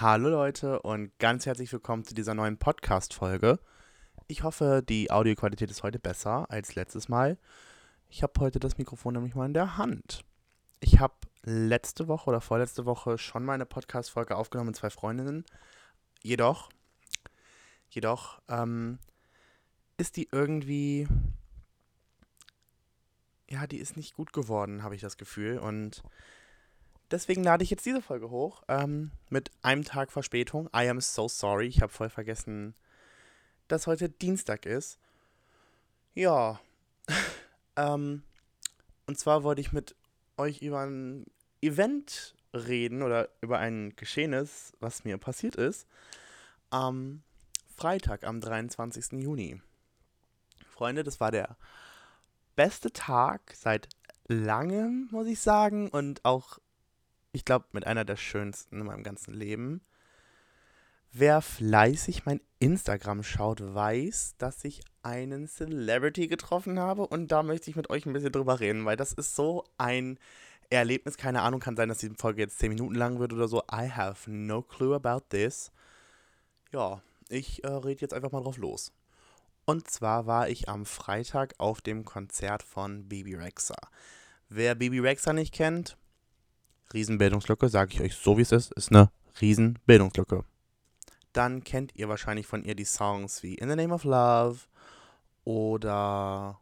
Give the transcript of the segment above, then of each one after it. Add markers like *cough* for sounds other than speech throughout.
Hallo Leute und ganz herzlich willkommen zu dieser neuen Podcast-Folge. Ich hoffe, die Audioqualität ist heute besser als letztes Mal. Ich habe heute das Mikrofon nämlich mal in der Hand. Ich habe letzte Woche oder vorletzte Woche schon mal eine Podcast-Folge aufgenommen mit zwei Freundinnen. Jedoch, jedoch ähm, ist die irgendwie, ja, die ist nicht gut geworden, habe ich das Gefühl. Und deswegen lade ich jetzt diese Folge hoch ähm, mit einem Tag Verspätung. I am so sorry. Ich habe voll vergessen, dass heute Dienstag ist. Ja. *laughs* ähm, und zwar wollte ich mit euch über ein Event reden oder über ein Geschehnis, was mir passiert ist. Am Freitag, am 23. Juni. Freunde, das war der beste Tag seit langem, muss ich sagen. Und auch ich glaube, mit einer der schönsten in meinem ganzen Leben. Wer fleißig mein Instagram schaut, weiß, dass ich einen Celebrity getroffen habe und da möchte ich mit euch ein bisschen drüber reden, weil das ist so ein Erlebnis. Keine Ahnung, kann sein, dass die Folge jetzt 10 Minuten lang wird oder so. I have no clue about this. Ja, ich äh, rede jetzt einfach mal drauf los. Und zwar war ich am Freitag auf dem Konzert von Baby Rexa. Wer Baby Rexa nicht kennt, Riesenbildungslücke, sage ich euch so wie es ist, ist eine Riesenbildungslücke. Dann kennt ihr wahrscheinlich von ihr die Songs wie In the Name of Love oder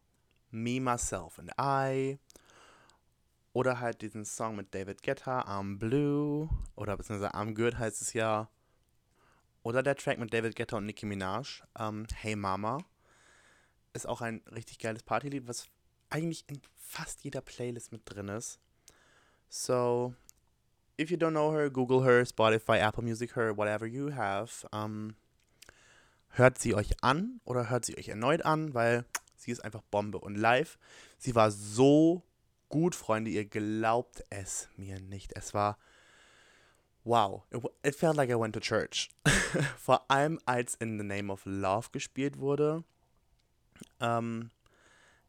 Me, Myself and I oder halt diesen Song mit David Guetta, I'm Blue oder beziehungsweise I'm Good heißt es ja. Oder der Track mit David Guetta und Nicki Minaj, ähm, Hey Mama, ist auch ein richtig geiles Partylied, was eigentlich in fast jeder Playlist mit drin ist. So, if you don't know her, Google her, Spotify, Apple Music her, whatever you have. Um, hört sie euch an oder hört sie euch erneut an, weil sie ist einfach Bombe. Und live, sie war so gut, Freunde, ihr glaubt es mir nicht. Es war wow. It, it felt like I went to church. *laughs* Vor allem als In the Name of Love gespielt wurde. Ähm,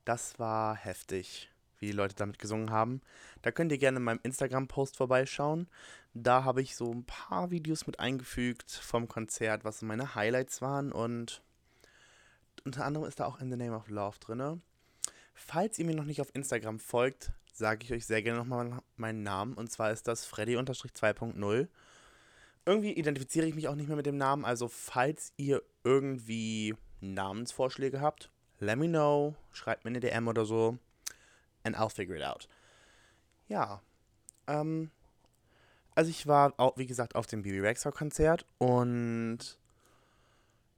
das war heftig wie die Leute damit gesungen haben. Da könnt ihr gerne in meinem Instagram-Post vorbeischauen. Da habe ich so ein paar Videos mit eingefügt vom Konzert, was meine Highlights waren. Und unter anderem ist da auch In the Name of Love drin. Falls ihr mir noch nicht auf Instagram folgt, sage ich euch sehr gerne nochmal meinen Namen. Und zwar ist das Freddy-2.0. Irgendwie identifiziere ich mich auch nicht mehr mit dem Namen. Also falls ihr irgendwie Namensvorschläge habt, let me know. Schreibt mir eine DM oder so and I'll figure it out. Ja. Ähm, also ich war, auch, wie gesagt, auf dem Bibi Rexha Konzert und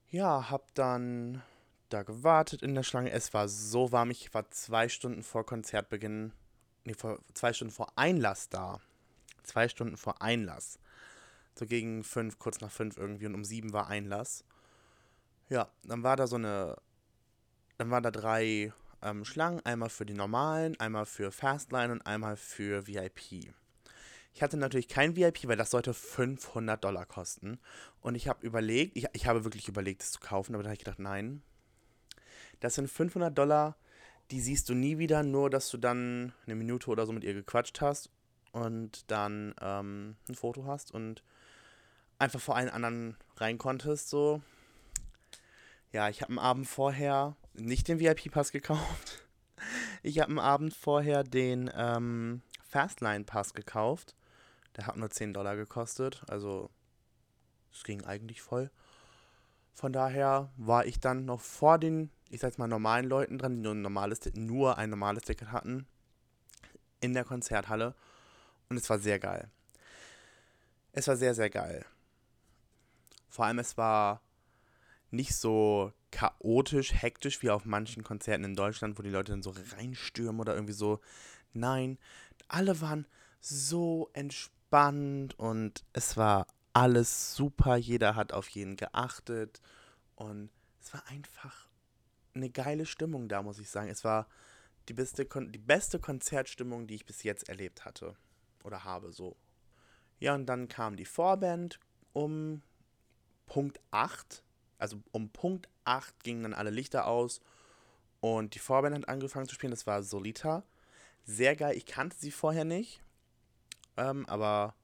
ja, hab dann da gewartet in der Schlange. Es war so warm. Ich war zwei Stunden vor Konzertbeginn, nee, vor, zwei Stunden vor Einlass da. Zwei Stunden vor Einlass. So gegen fünf, kurz nach fünf irgendwie und um sieben war Einlass. Ja, dann war da so eine, dann waren da drei ähm, Schlangen, einmal für die normalen, einmal für Fastline und einmal für VIP. Ich hatte natürlich kein VIP, weil das sollte 500 Dollar kosten. Und ich habe überlegt, ich, ich habe wirklich überlegt, es zu kaufen, aber da habe ich gedacht, nein. Das sind 500 Dollar, die siehst du nie wieder, nur dass du dann eine Minute oder so mit ihr gequatscht hast und dann ähm, ein Foto hast und einfach vor allen anderen rein konntest, so. Ja, ich habe am Abend vorher nicht den VIP-Pass gekauft. *laughs* Ich habe am Abend vorher den ähm, Fastline-Pass gekauft. Der hat nur 10 Dollar gekostet. Also, es ging eigentlich voll. Von daher war ich dann noch vor den, ich sag mal, normalen Leuten dran, die nur ein normales, nur ein normales Ticket hatten, in der Konzerthalle. Und es war sehr geil. Es war sehr, sehr geil. Vor allem, es war nicht so chaotisch, hektisch wie auf manchen Konzerten in Deutschland, wo die Leute dann so reinstürmen oder irgendwie so. Nein, alle waren so entspannt und es war alles super. Jeder hat auf jeden geachtet und es war einfach eine geile Stimmung da, muss ich sagen. Es war die beste, die beste Konzertstimmung, die ich bis jetzt erlebt hatte oder habe so. Ja, und dann kam die Vorband um Punkt 8 also um Punkt 8 gingen dann alle Lichter aus und die Vorband hat angefangen zu spielen. Das war Solita. Sehr geil. Ich kannte sie vorher nicht. Ähm, aber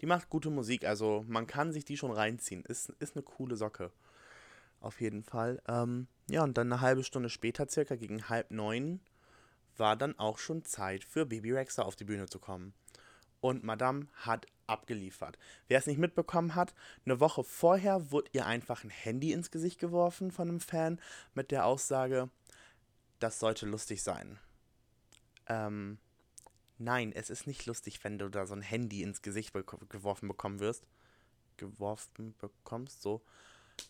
die macht gute Musik, also man kann sich die schon reinziehen. Ist, ist eine coole Socke. Auf jeden Fall. Ähm, ja, und dann eine halbe Stunde später, circa gegen halb neun, war dann auch schon Zeit für Baby Rexha auf die Bühne zu kommen. Und Madame hat abgeliefert. Wer es nicht mitbekommen hat, eine Woche vorher wurde ihr einfach ein Handy ins Gesicht geworfen von einem Fan mit der Aussage, das sollte lustig sein. Ähm, nein, es ist nicht lustig, wenn du da so ein Handy ins Gesicht be geworfen bekommen wirst. Geworfen bekommst, so.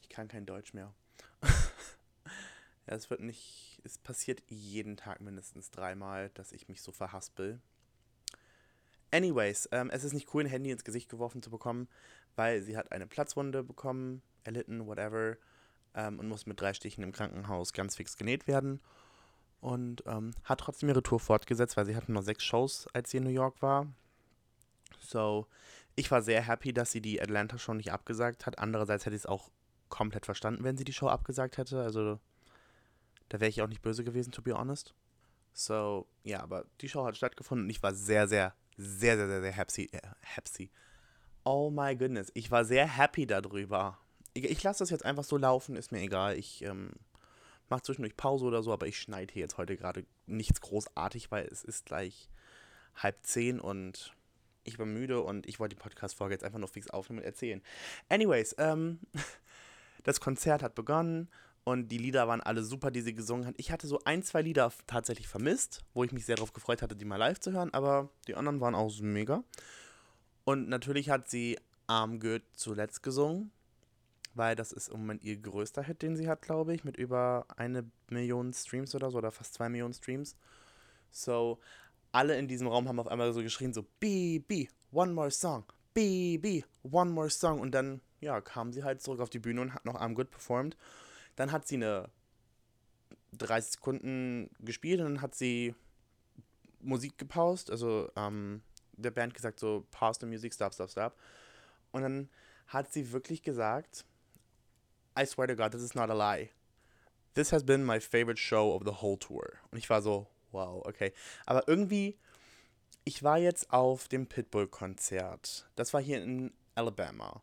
Ich kann kein Deutsch mehr. *laughs* ja, es wird nicht. Es passiert jeden Tag mindestens dreimal, dass ich mich so verhaspel. Anyways, ähm, es ist nicht cool, ein Handy ins Gesicht geworfen zu bekommen, weil sie hat eine Platzwunde bekommen, erlitten, whatever, ähm, und muss mit drei Stichen im Krankenhaus ganz fix genäht werden. Und ähm, hat trotzdem ihre Tour fortgesetzt, weil sie hatten nur sechs Shows, als sie in New York war. So, ich war sehr happy, dass sie die Atlanta Show nicht abgesagt hat. Andererseits hätte ich es auch komplett verstanden, wenn sie die Show abgesagt hätte. Also, da wäre ich auch nicht böse gewesen, to be honest. So, ja, aber die Show hat stattgefunden und ich war sehr, sehr sehr, sehr, sehr, sehr happy. Äh, happy. Oh my goodness. Ich war sehr happy darüber. Ich, ich lasse das jetzt einfach so laufen, ist mir egal. Ich ähm, mache zwischendurch Pause oder so, aber ich schneide hier jetzt heute gerade nichts großartig, weil es ist gleich halb zehn und ich war müde und ich wollte die Podcast-Folge jetzt einfach nur fix aufnehmen und erzählen. Anyways, ähm, *laughs* das Konzert hat begonnen und die Lieder waren alle super, die sie gesungen hat. Ich hatte so ein, zwei Lieder tatsächlich vermisst, wo ich mich sehr darauf gefreut hatte, die mal live zu hören, aber die anderen waren auch mega. Und natürlich hat sie Arm Good zuletzt gesungen, weil das ist im Moment ihr größter Hit, den sie hat, glaube ich, mit über eine Million Streams oder so, oder fast zwei Millionen Streams. So, alle in diesem Raum haben auf einmal so geschrien, so, BB, one more song, BB, one more song. Und dann, ja, kam sie halt zurück auf die Bühne und hat noch Arm Good performt. Dann hat sie eine 30 Sekunden gespielt und dann hat sie Musik gepaust, also ähm, der Band gesagt so, pause the music, stop, stop, stop. Und dann hat sie wirklich gesagt, I swear to God, this is not a lie. This has been my favorite show of the whole tour. Und ich war so, wow, okay. Aber irgendwie, ich war jetzt auf dem Pitbull-Konzert. Das war hier in Alabama.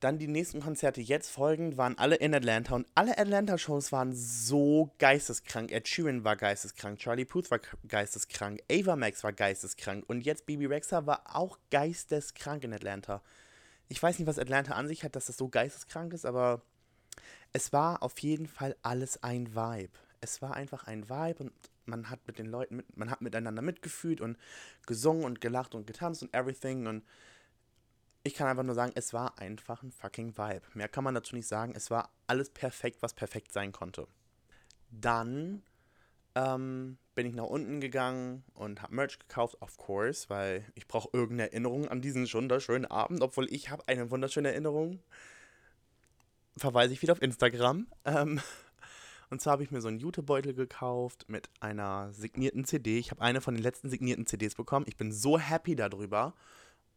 Dann die nächsten Konzerte jetzt folgend waren alle in Atlanta und alle Atlanta-Shows waren so geisteskrank. Ed Sheeran war geisteskrank, Charlie Puth war geisteskrank, Ava Max war geisteskrank und jetzt Bibi Rexa war auch geisteskrank in Atlanta. Ich weiß nicht, was Atlanta an sich hat, dass das so geisteskrank ist, aber es war auf jeden Fall alles ein Vibe. Es war einfach ein Vibe und man hat mit den Leuten, mit, man hat miteinander mitgefühlt und gesungen und gelacht und getanzt und everything und ich kann einfach nur sagen, es war einfach ein fucking Vibe. Mehr kann man dazu nicht sagen. Es war alles perfekt, was perfekt sein konnte. Dann ähm, bin ich nach unten gegangen und habe Merch gekauft, of course, weil ich brauche irgendeine Erinnerung an diesen wunderschönen Abend, obwohl ich habe eine wunderschöne Erinnerung. Verweise ich wieder auf Instagram. Ähm, *laughs* und zwar habe ich mir so einen Jutebeutel gekauft mit einer signierten CD. Ich habe eine von den letzten signierten CDs bekommen. Ich bin so happy darüber.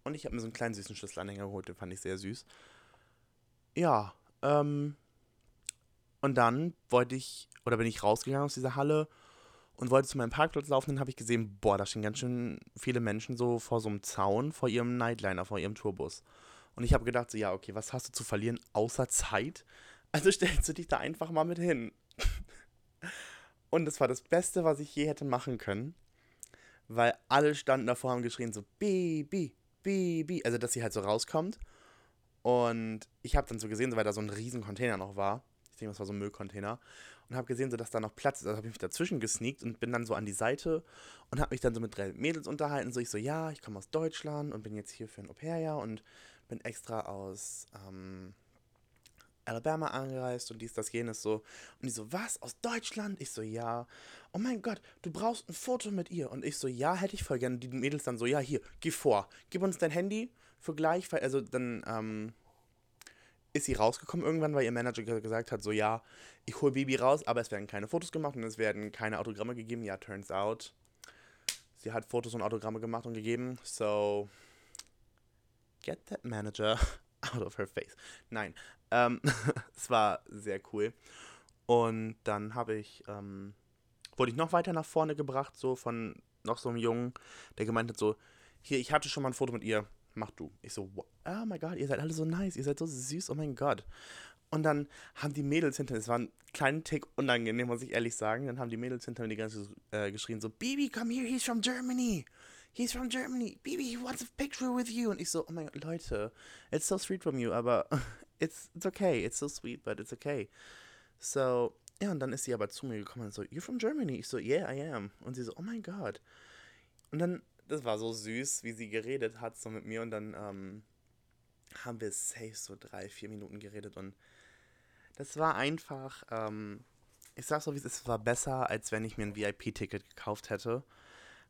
Und ich habe mir so einen kleinen süßen Schlüsselanhänger geholt, den fand ich sehr süß. Ja, ähm. Und dann wollte ich, oder bin ich rausgegangen aus dieser Halle und wollte zu meinem Parkplatz laufen. Dann habe ich gesehen, boah, da stehen ganz schön viele Menschen so vor so einem Zaun, vor ihrem Nightliner, vor ihrem Tourbus. Und ich habe gedacht, so, ja, okay, was hast du zu verlieren außer Zeit? Also stellst du dich da einfach mal mit hin. *laughs* und das war das Beste, was ich je hätte machen können, weil alle standen davor und haben geschrien so, Baby, Baby, also dass sie halt so rauskommt. Und ich habe dann so gesehen, weil da so ein riesen Container noch war. Ich denke, das war so ein Müllcontainer. Und habe gesehen, so, dass da noch Platz ist. Also habe ich mich dazwischen gesneakt und bin dann so an die Seite und habe mich dann so mit drei Mädels unterhalten. So, ich so, ja, ich komme aus Deutschland und bin jetzt hier für ein Au-pair-Jahr und bin extra aus ähm, Alabama angereist und dies, das, jenes so. Und die so, was, aus Deutschland? Ich so, ja. Oh mein Gott, du brauchst ein Foto mit ihr. Und ich so, ja, hätte ich voll gerne. Die Mädels dann so, ja, hier, geh vor. Gib uns dein Handy für gleich. Also dann ähm, ist sie rausgekommen irgendwann, weil ihr Manager gesagt hat, so, ja, ich hole Baby raus, aber es werden keine Fotos gemacht und es werden keine Autogramme gegeben. Ja, turns out. Sie hat Fotos und Autogramme gemacht und gegeben. So, get that manager *laughs* out of her face. Nein, ähm, *laughs* es war sehr cool. Und dann habe ich, ähm, wurde ich noch weiter nach vorne gebracht, so von noch so einem Jungen, der gemeint hat so, hier, ich hatte schon mal ein Foto mit ihr. mach du. Ich so, oh my God, ihr seid alle so nice, ihr seid so süß, oh mein Gott. Und dann haben die Mädels hinter, es war ein kleiner Tick unangenehm, muss ich ehrlich sagen, dann haben die Mädels hinter mir die ganze äh, geschrien so, Bibi, come here, he's from Germany. He's from Germany. Bibi, he wants a picture with you. Und ich so, oh mein Gott, Leute, it's so sweet from you, aber it's, it's okay, it's so sweet, but it's okay. So, ja, und dann ist sie aber zu mir gekommen und so, you're from Germany? Ich so, yeah, I am. Und sie so, oh mein Gott. Und dann, das war so süß, wie sie geredet hat, so mit mir. Und dann ähm, haben wir safe so drei, vier Minuten geredet und das war einfach, ähm, ich sag's so wie es war besser, als wenn ich mir ein VIP-Ticket gekauft hätte.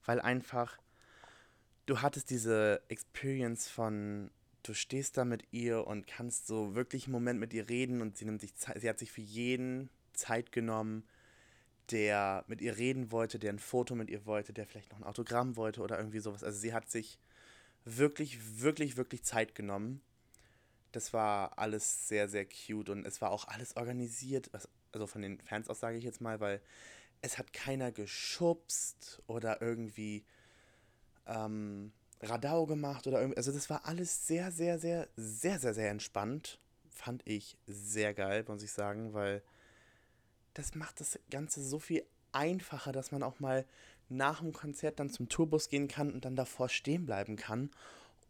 Weil einfach, du hattest diese Experience von, du stehst da mit ihr und kannst so wirklich einen Moment mit ihr reden und sie nimmt sich Zeit, sie hat sich für jeden Zeit genommen, der mit ihr reden wollte, der ein Foto mit ihr wollte, der vielleicht noch ein Autogramm wollte oder irgendwie sowas. Also sie hat sich wirklich, wirklich, wirklich Zeit genommen das war alles sehr, sehr cute und es war auch alles organisiert, also von den Fans aus sage ich jetzt mal, weil es hat keiner geschubst oder irgendwie ähm, Radau gemacht oder irgendwie, also das war alles sehr, sehr, sehr, sehr, sehr, sehr entspannt. Fand ich sehr geil, muss ich sagen, weil das macht das Ganze so viel einfacher, dass man auch mal nach dem Konzert dann zum Tourbus gehen kann und dann davor stehen bleiben kann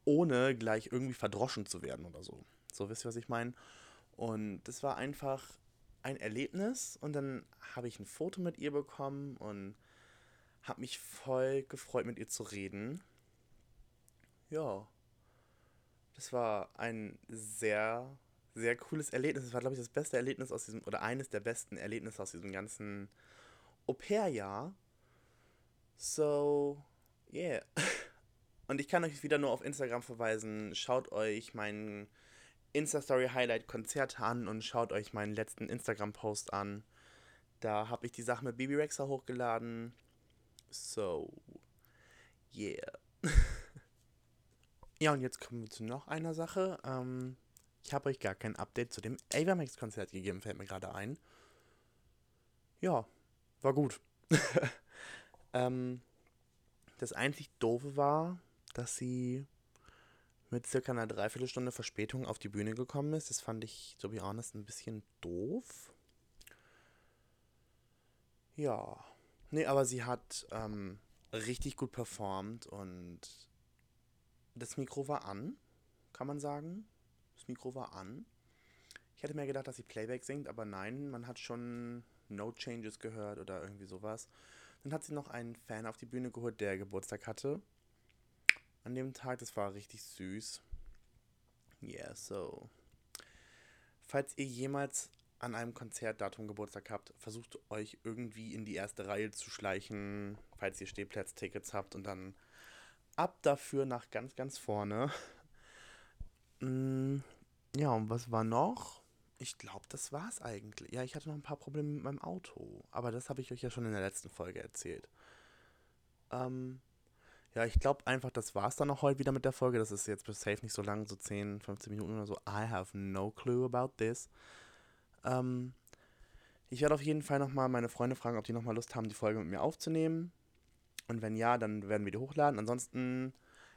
ohne gleich irgendwie verdroschen zu werden oder so. So wisst ihr, was ich meine? Und das war einfach ein Erlebnis und dann habe ich ein Foto mit ihr bekommen und habe mich voll gefreut, mit ihr zu reden. Ja, das war ein sehr, sehr cooles Erlebnis. Das war, glaube ich, das beste Erlebnis aus diesem, oder eines der besten Erlebnisse aus diesem ganzen Au-pair-Jahr. So, yeah. *laughs* Und ich kann euch wieder nur auf Instagram verweisen. Schaut euch meinen Insta-Story Highlight Konzert an und schaut euch meinen letzten Instagram-Post an. Da habe ich die Sache mit Baby Rexa hochgeladen. So, yeah. *laughs* ja, und jetzt kommen wir zu noch einer Sache. Ähm, ich habe euch gar kein Update zu dem Avamax-Konzert gegeben, fällt mir gerade ein. Ja, war gut. *laughs* ähm, das einzig Doofe war, dass sie mit circa einer Dreiviertelstunde Verspätung auf die Bühne gekommen ist. Das fand ich, to be honest, ein bisschen doof. Ja. Nee, aber sie hat ähm, richtig gut performt und das Mikro war an, kann man sagen. Das Mikro war an. Ich hätte mir gedacht, dass sie Playback singt, aber nein, man hat schon No Changes gehört oder irgendwie sowas. Dann hat sie noch einen Fan auf die Bühne geholt, der Geburtstag hatte an dem Tag. Das war richtig süß. Yeah, so. Falls ihr jemals an einem Konzertdatum Geburtstag habt, versucht euch irgendwie in die erste Reihe zu schleichen, falls ihr Stehplatztickets habt und dann ab dafür nach ganz, ganz vorne. *laughs* Mm, ja, und was war noch? Ich glaube, das war es eigentlich. Ja, ich hatte noch ein paar Probleme mit meinem Auto, aber das habe ich euch ja schon in der letzten Folge erzählt. Ähm, ja, ich glaube einfach, das war es dann auch heute wieder mit der Folge. Das ist jetzt bis safe nicht so lang, so 10, 15 Minuten oder so. I have no clue about this. Ähm, ich werde auf jeden Fall nochmal meine Freunde fragen, ob die nochmal Lust haben, die Folge mit mir aufzunehmen. Und wenn ja, dann werden wir die hochladen. Ansonsten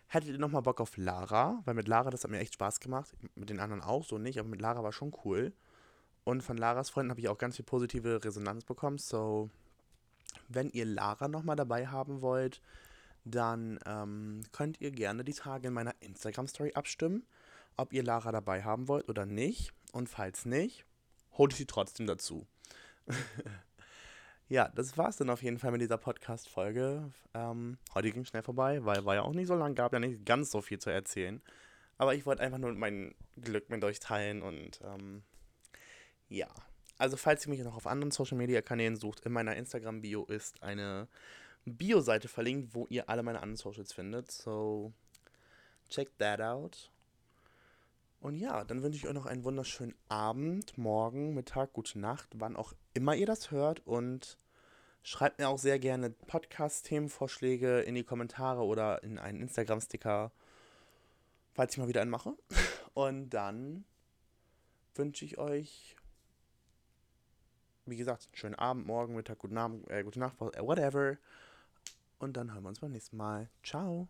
hättet ihr nochmal Bock auf Lara, weil mit Lara, das hat mir echt Spaß gemacht. Mit den anderen auch so nicht, aber mit Lara war schon cool. Und von Laras Freunden habe ich auch ganz viel positive Resonanz bekommen. So, wenn ihr Lara nochmal dabei haben wollt, dann ähm, könnt ihr gerne die Tage in meiner Instagram-Story abstimmen, ob ihr Lara dabei haben wollt oder nicht. Und falls nicht, hole ich sie trotzdem dazu. *laughs* ja, das war's dann auf jeden Fall mit dieser Podcast-Folge. Ähm, heute ging schnell vorbei, weil war ja auch nicht so lang, gab ja nicht ganz so viel zu erzählen. Aber ich wollte einfach nur mein Glück mit euch teilen und ähm, ja. Also falls ihr mich noch auf anderen Social-Media-Kanälen sucht, in meiner Instagram-Bio ist eine Bio-Seite verlinkt, wo ihr alle meine anderen Socials findet. So, check that out. Und ja, dann wünsche ich euch noch einen wunderschönen Abend, morgen, Mittag, gute Nacht, wann auch immer ihr das hört. Und schreibt mir auch sehr gerne Podcast-Themenvorschläge in die Kommentare oder in einen Instagram-Sticker, falls ich mal wieder einen mache. *laughs* Und dann wünsche ich euch, wie gesagt, einen schönen Abend, morgen, Mittag, guten Abend, äh, gute Nacht, whatever. Und dann hören wir uns beim nächsten Mal. Ciao.